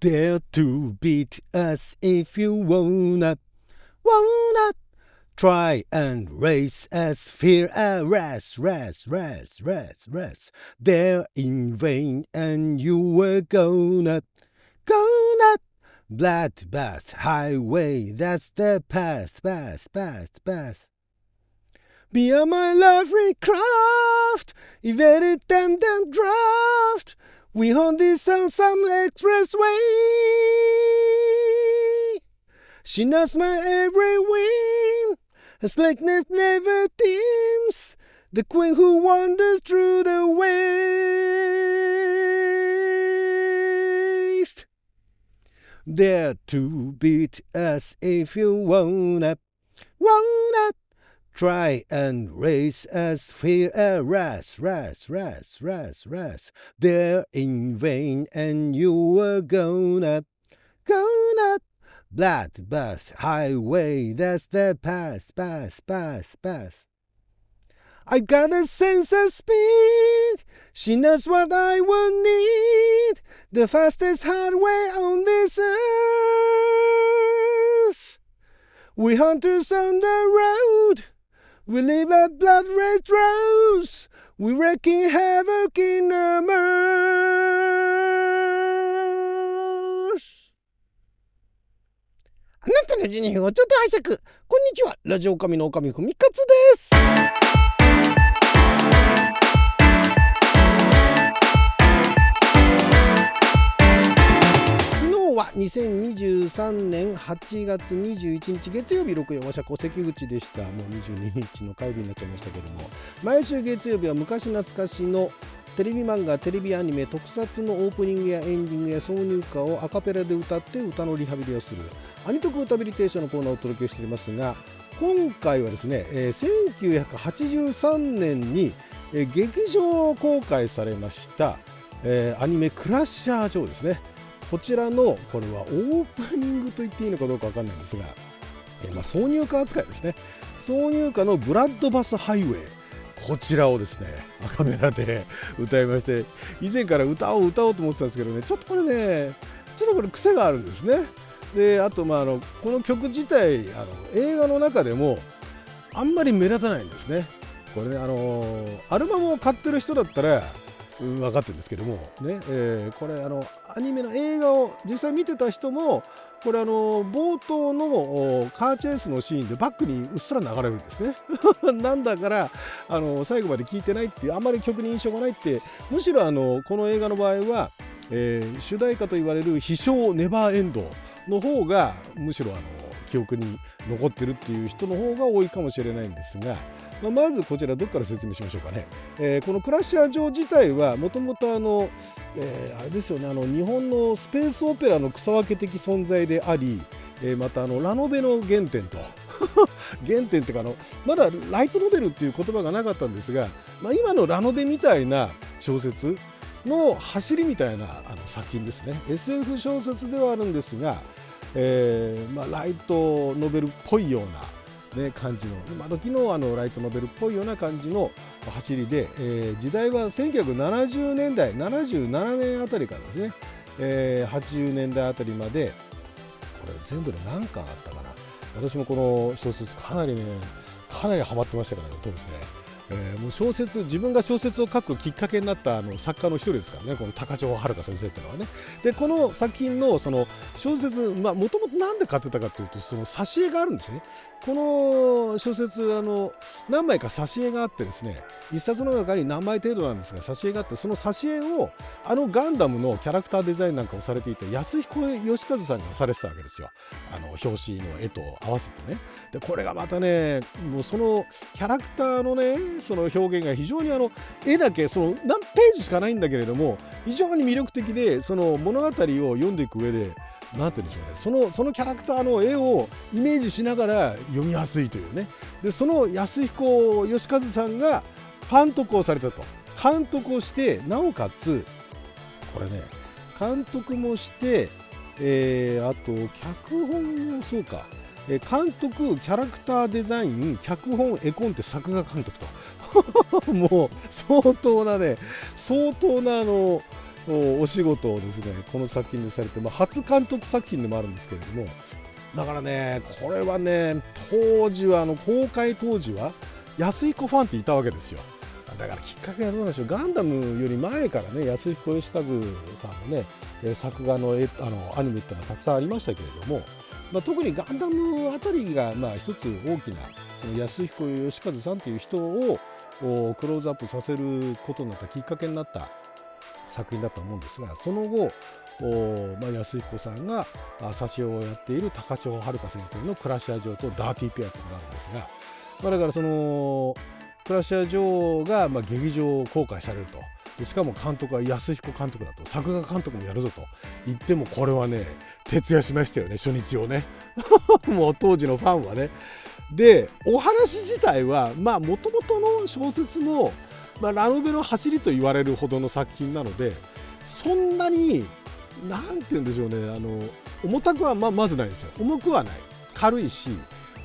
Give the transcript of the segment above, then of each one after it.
Dare to beat us if you wanna, wanna try and race us, fear a rest, rest, rest, rest. Dare in vain, and you were gonna, gonna bloodbath highway. That's the path, path, path, path. Be on my lovely craft, evaded them, them draft. We hunt this on some expressway. She knows my every whim. Her slackness never dims. The queen who wanders through the waste. Dare to beat us if you wanna, wanna. Try and race as fear a ras, ras, ras, ras, ras. There in vain, and you were gonna, gonna. Bloodbath highway, that's the path, path, path, path. I got a sense of speed. She knows what I will need. The fastest highway on this earth. We hunters on the road. We live a blood red rose. We wrecking havoc in the earth. あなたの12分をちょっと拝借。こんにちは。ラジオ神の狼ふみかつです。2023年8月21日月曜日6夜和社戸関口でした。もう22日の火曜日になっちゃいましたけども毎週月曜日は昔懐かしのテレビ漫画テレビアニメ特撮のオープニングやエンディングや挿入歌をアカペラで歌って歌のリハビリをする。アニトク歌ビリテーションのコーナーをお届けしております。が今回はですね、えー1983年に、えー劇場公開されました、えーアニメ「クラッシャー・ジョー」ですね。こちらのこれはオープニングと言っていいのかどうかわかんないんですが、えーまあ、挿入歌扱いですね。挿入歌の「ブラッドバス・ハイウェイ」こちらをですねア カペラで歌いまして以前から歌おう歌おうと思ってたんですけどねちょっとこれねちょっとこれ癖があるんですね。であとまああのこの曲自体あの映画の中でもあんまり目立たないんですね。これねあのアルバムを買ってる人だったら分かってるんですけども。ね、えーこれあのアニメの映画を実際見てた人もこれあの冒頭のカーチェイスのシーンでバックにうっすら流れるんですね。なんだからあの最後まで聞いてないっていうあんまり曲に印象がないってむしろあのこの映画の場合は、えー主題歌と言われる「飛翔ネバーエンド」の方がむしろあの記憶に残ってるっていう人の方が多いかもしれないんですが、まあ、まずこちらどこから説明しましょうかね。えーこのクラッシャー城自体はもともとあの、えーあれですよねあの日本のスペースオペラの草分け的存在であり、えーまたあのラノベの原点と 原点っていうかあのまだライトノベルっていう言葉がなかったんですが、まあ、今のラノベみたいな小説の走りみたいなあの作品ですね SF 小説ではあるんですが、えーまあ、ライトノベルっぽいような、ね、感じの。今時のあのライトノベルっぽいような感じの走りで、えー時代は1970年代77年あたりからですね、えー80年代あたりまでこれ全部で何巻あったかな。私もこの小説かなりねかなりハマってましたからね当時ね、えーもう小説自分が小説を書くきっかけになったあの作家の一人ですからねこの高城遥先生っていうのはね。でこの作品のその小説もともと何で買ってたかというとその挿絵があるんですね。この小説あの何枚か挿絵があってですね一冊の中に何枚程度なんですが挿絵があってその挿絵をあのガンダムのキャラクターデザインなんかをされていた安彦義和さんがされてたわけですよ。あの表紙の絵と合わせてね。でこれがまたねもうそのキャラクターのねその表現が非常にあの絵だけその何ページしかないんだけれども非常に魅力的でその物語を読んでいく上でなんて言うんでしょうね。そのそのキャラクターの絵をイメージしながら読みやすいというね。でその安彦義和さんが監督をされたと。監督をしてなおかつこれね監督もして、えーあと脚本もそうか、え監督キャラクターデザイン脚本絵コンテ作画監督と。もう相当なね相当なあのお仕事をですねこの作品でされて、まあ、初監督作品でもあるんですけれども。だからねこれはね当時はあの公開当時は安彦ファンっていたわけですよ。だからきっかけはどうなんでしょう。ガンダムより前からね安彦義和さんのね作画のあのアニメっていうのはたくさんありましたけれども、まあ、特にガンダムあたりがまあ一つ大きなその安彦義和さんという人をクローズアップさせることになったきっかけになった作品だと思うんですがその後おまあ、安彦さんが挿絵をやっている高千穂遥先生の「クラッシャー城」と「ダーティーペア」というのがあるんですが、まあ、だからそのクラシャー城がまあ劇場公開されると。でしかも監督は安彦監督だと。作画監督もやるぞと。言ってもこれはね徹夜しましたよね初日をね。もう当時のファンはね。でお話自体はまあもともとの小説も、まあ、ラノベの走りと言われるほどの作品なのでそんなに何て言うんでしょうねあの重たくはままずないんですよ。重くはない。軽いし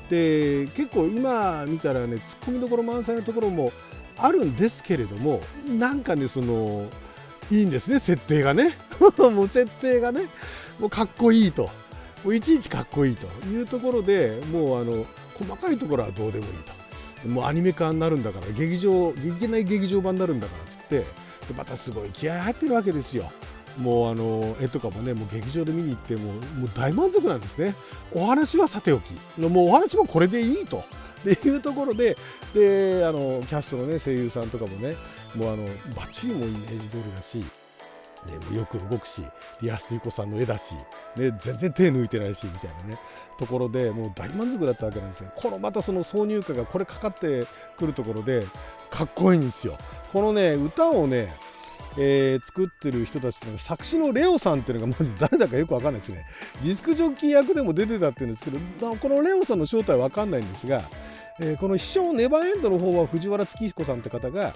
で結構今見たらねツッコミどころ満載のところもあるんですけれどもなんかねそのいいんですね設定がね。もう設定がねもうかっこいいと。もういちいちかっこいいというところでもうあの細かいところはどうでもいいと。もうアニメ化になるんだから劇場劇ない劇場版になるんだからっつってでまたすごい気合入ってるわけですよ。もうあの絵とかもねもう劇場で見に行ってももう大満足なんですね。お話はさておき。もうお話もこれでいいと。っていうところでであのキャストのね声優さんとかもねもうあのバッチリもイメージ通りだしね、よく動くし安彦さんの絵だし、ね、全然手抜いてないしみたいなねところでもう大満足だったわけなんですよ。このまたその挿入歌がこれかかってくるところでかっこいいんですよ。このね歌をねえー、作ってる人たちっていうの作詞のレオさんっていうのがまず誰だかよく分かんないですね。ディスクジョッキー役でも出てたっていうんですけどこのレオさんの正体は分かんないんですが、えー、この「秘書ネバーエンド」の方は藤原月彦さんって方が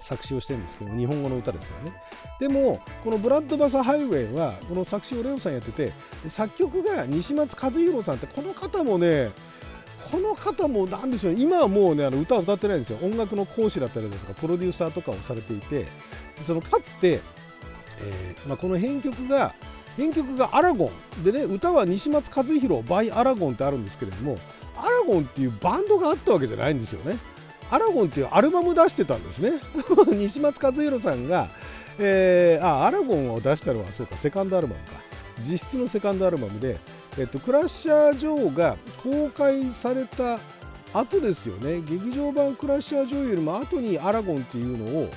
作詞をしてるんですけど日本語の歌ですからね。でもこの「ブラッドバサハイウェイ」はこの作詞をレオさんやってて作曲が西松和弘さんってこの方もねこの方も何でしょう今はもうねあの歌を歌ってないんですよ。音楽の講師だったりだとかプロデューサーとかをされていてそのかつて、えーまあ、この編曲が編曲がアラゴン。でね歌は西松和弘 by アラゴンってあるんですけれどもアラゴンっていうバンドがあったわけじゃないんですよね。アラゴンっていうアルバム出してたんですね。西松和弘さんが、えー、あアラゴンを出したのはそうかセカンドアルバムか。実質のセカンドアルバムで、えっと、クラッシャー・ジョーが公開された後ですよね。劇場版クラッシャー・ジョーよりも後にアラゴンっていうのを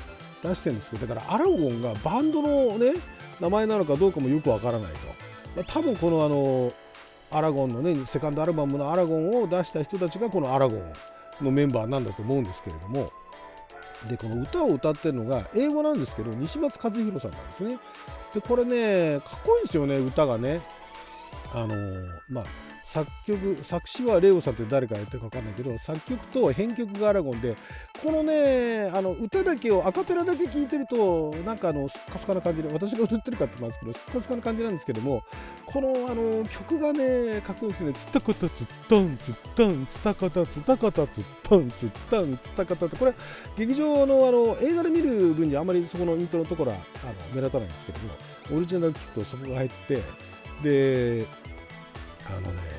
出してるんですけどだからアラゴンがバンドのね名前なのかどうかもよくわからないと、まあ、多分このあのアラゴンのねセカンドアルバムのアラゴンを出した人たちがこのアラゴンのメンバーなんだと思うんですけれども。でこの歌を歌ってるのが英語なんですけど西松和弘さんなんですね。でこれねかっこいいんですよね歌がね。あのまあ作曲作詞はレオさんって誰かやってるか分かんないけど作曲と編曲がアラゴンでこのねあの歌だけをアカペラだけ聴いてるとなんかあのスッカスカな感じで私が歌ってるかって言いますけどスッカスカな感じなんですけどもこのあの曲がねかっこいいですね「つったかたつったんつったんつったかたつったかたつったんつったんつったかた」ってこれ劇場のあの映画で見る分にあんまりそこのイントロのところはあの目立たないんですけどもオリジナル聴くとそこが入ってであのね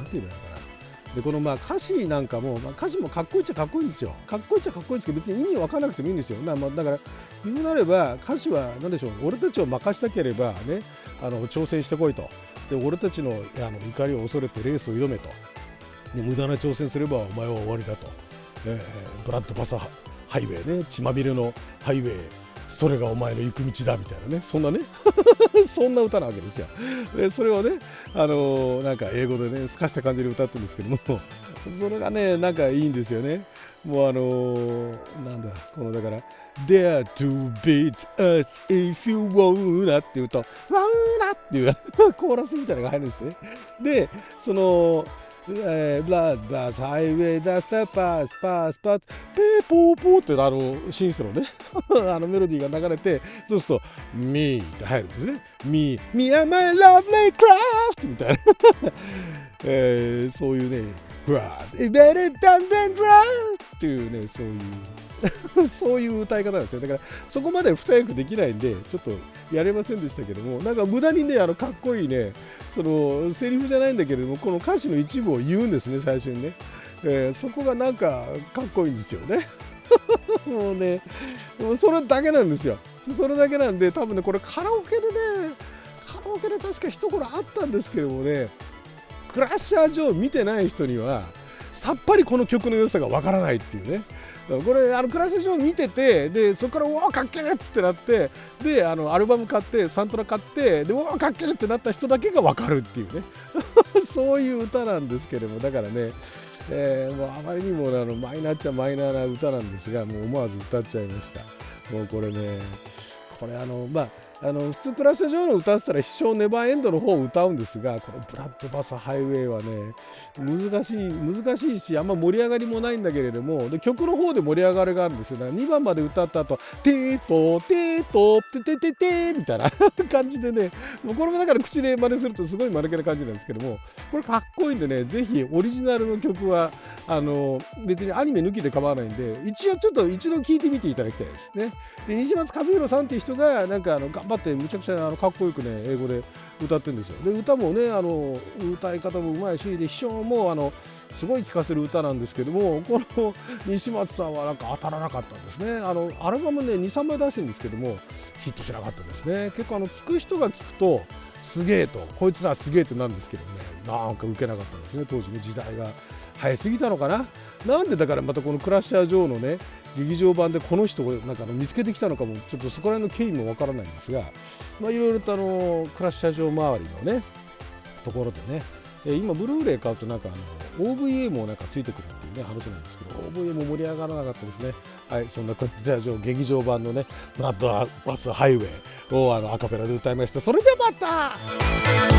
何て言うのかな。でこのまあ歌詞なんかも、まあ、歌詞もかっこいいっちゃかっこいいんですよ。かっこいいっちゃかっこいいんですけど別に意味分からなくてもいいんですよ。だ,、まあ、だから言うなれば歌詞は何でしょう俺たちを任したければねあの挑戦してこいと。で俺たちのあの怒りを恐れてレースを挑めと。で無駄な挑戦すればお前は終わりだと、えー、ブラッドパサハイウェイね。血まみれのハイウェイ。それがお前の行く道だみたいなね。そんなね。そんな歌なわけですよ。でそれをねあのー、なんか英語でね透かした感じで歌ってるんですけども。それがねなんかいいんですよね。もうあのー、なんだこのだから「Dare to beat us if you wanna」って言うと「wanna」っていう コーラスみたいなのが入るんですね。でそのえー、ブラッダースハイウェイダスターパスパスパスペーポーポーってあのシンセのね。あのメロディーが流れてそうすると「ミー」って入るんですね「ミー」「ミー and my lovely craft」みたいな。えー、そういうね「Craft」「Better than than draft」っていうねそういう そういう歌い方なんですよ。だからそこまで二役できないんでちょっとやれませんでしたけどもなんか無駄にねあのかっこいいねそのセリフじゃないんだけれどもこの歌詞の一部を言うんですね最初にね、えー、そこがなんかかっこいいんですよね。もうねもうそれだけなんですよ。それだけなんで多分ねこれカラオケでねカラオケで確か一頃あったんですけどもねクラッシャージョー見てない人にはさっぱりこの曲の良さがわからないっていうねこれあのクラッシャージョー見ててでそこから「うわかっけえ!」っつってなってであのアルバム買ってサントラ買ってで「うわかっけえ!」ってなった人だけがわかるっていうね そういう歌なんですけれどもだからね、えー、もうあまりにもあのマイナーっちゃマイナーな歌なんですがもう思わず歌っちゃいましたもうこれねこれあのまああの普通クラッシュ上の歌ってたら「飛翔ネバーエンド」の方を歌うんですがこの「ブラッドバスハイウェイ」はね難しい難しいしあんま盛り上がりもないんだけれどもで曲の方で盛り上がりがあるんですよ。だから2番まで歌った後テートテートテテテテみたいな 感じでねもうこれもだから口で真似するとすごい間抜けな感じなんですけどもこれかっこいいんでねぜひオリジナルの曲はあの別にアニメ抜きで構わないんで一応ちょっと一度聴いてみていただきたいですね。で西松和弘さんっていう人がなんかあの頑張ってむちゃくちゃあのかっこよくね英語で歌ってるんですよ。で歌もねあの歌い方もうまいしで秘書もあのすごい聴かせる歌なんですけどもこの西松さんはなんか当たらなかったんですね。あのアルバムね23枚出してるんですけどもヒットしなかったんですね。結構あの聴く人が聞くとすげえとこいつらすげえってなんですけどねなんか受けなかったんですね。当時ね時代が早すぎたのかな。なんでだからまたこのクラッシャー・ジョーのね劇場版でこの人をなんか見つけてきたのかもちょっとそこら辺の経緯もわからないんですがいろいろとあのクラッシャー場周りのねところでね。今ブルーレイ買うとなんかあの OVA もなんかついてくるっていうね話なんですけど OVA も盛り上がらなかったですね。はいそんな感じで劇場版のね「マッドバスハイウェイ」をあのアカペラで歌いました。それじゃまた!